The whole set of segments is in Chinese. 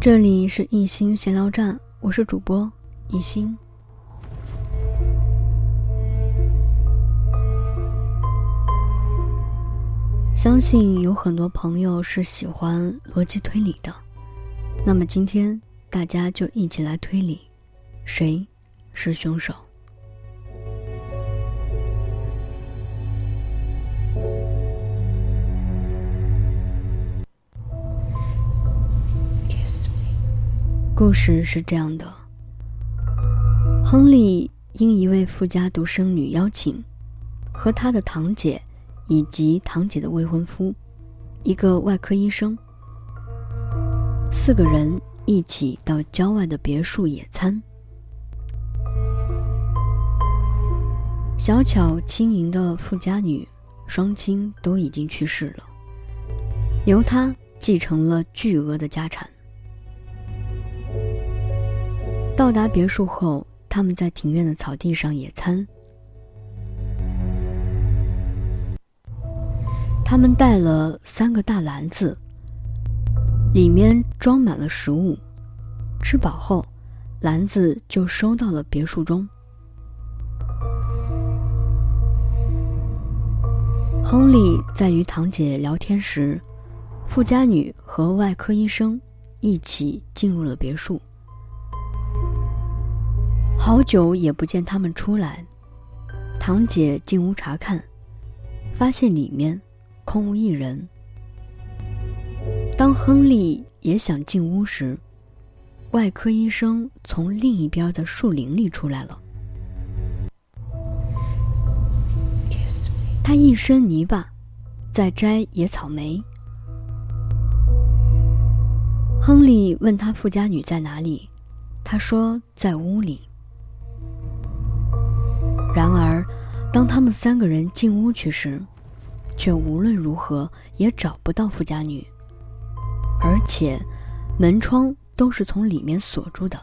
这里是一心闲聊站，我是主播一心。相信有很多朋友是喜欢逻辑推理的，那么今天大家就一起来推理，谁是凶手？故事是这样的：亨利因一位富家独生女邀请，和他的堂姐以及堂姐的未婚夫，一个外科医生，四个人一起到郊外的别墅野餐。小巧轻盈的富家女，双亲都已经去世了，由她继承了巨额的家产。到达别墅后，他们在庭院的草地上野餐。他们带了三个大篮子，里面装满了食物。吃饱后，篮子就收到了别墅中。亨利在与堂姐聊天时，富家女和外科医生一起进入了别墅。好久也不见他们出来，堂姐进屋查看，发现里面空无一人。当亨利也想进屋时，外科医生从另一边的树林里出来了。他一身泥巴，在摘野草莓。亨利问他富家女在哪里，他说在屋里。当他们三个人进屋去时，却无论如何也找不到富家女，而且门窗都是从里面锁住的。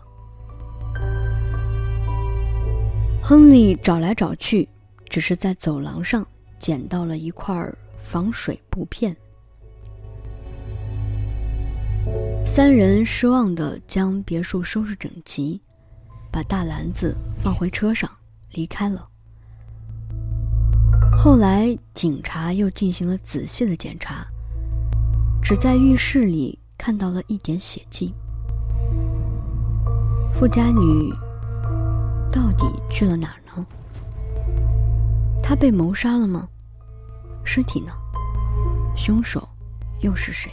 亨利找来找去，只是在走廊上捡到了一块防水布片。三人失望地将别墅收拾整齐，把大篮子放回车上。离开了。后来，警察又进行了仔细的检查，只在浴室里看到了一点血迹。富家女到底去了哪儿呢？她被谋杀了吗？尸体呢？凶手又是谁？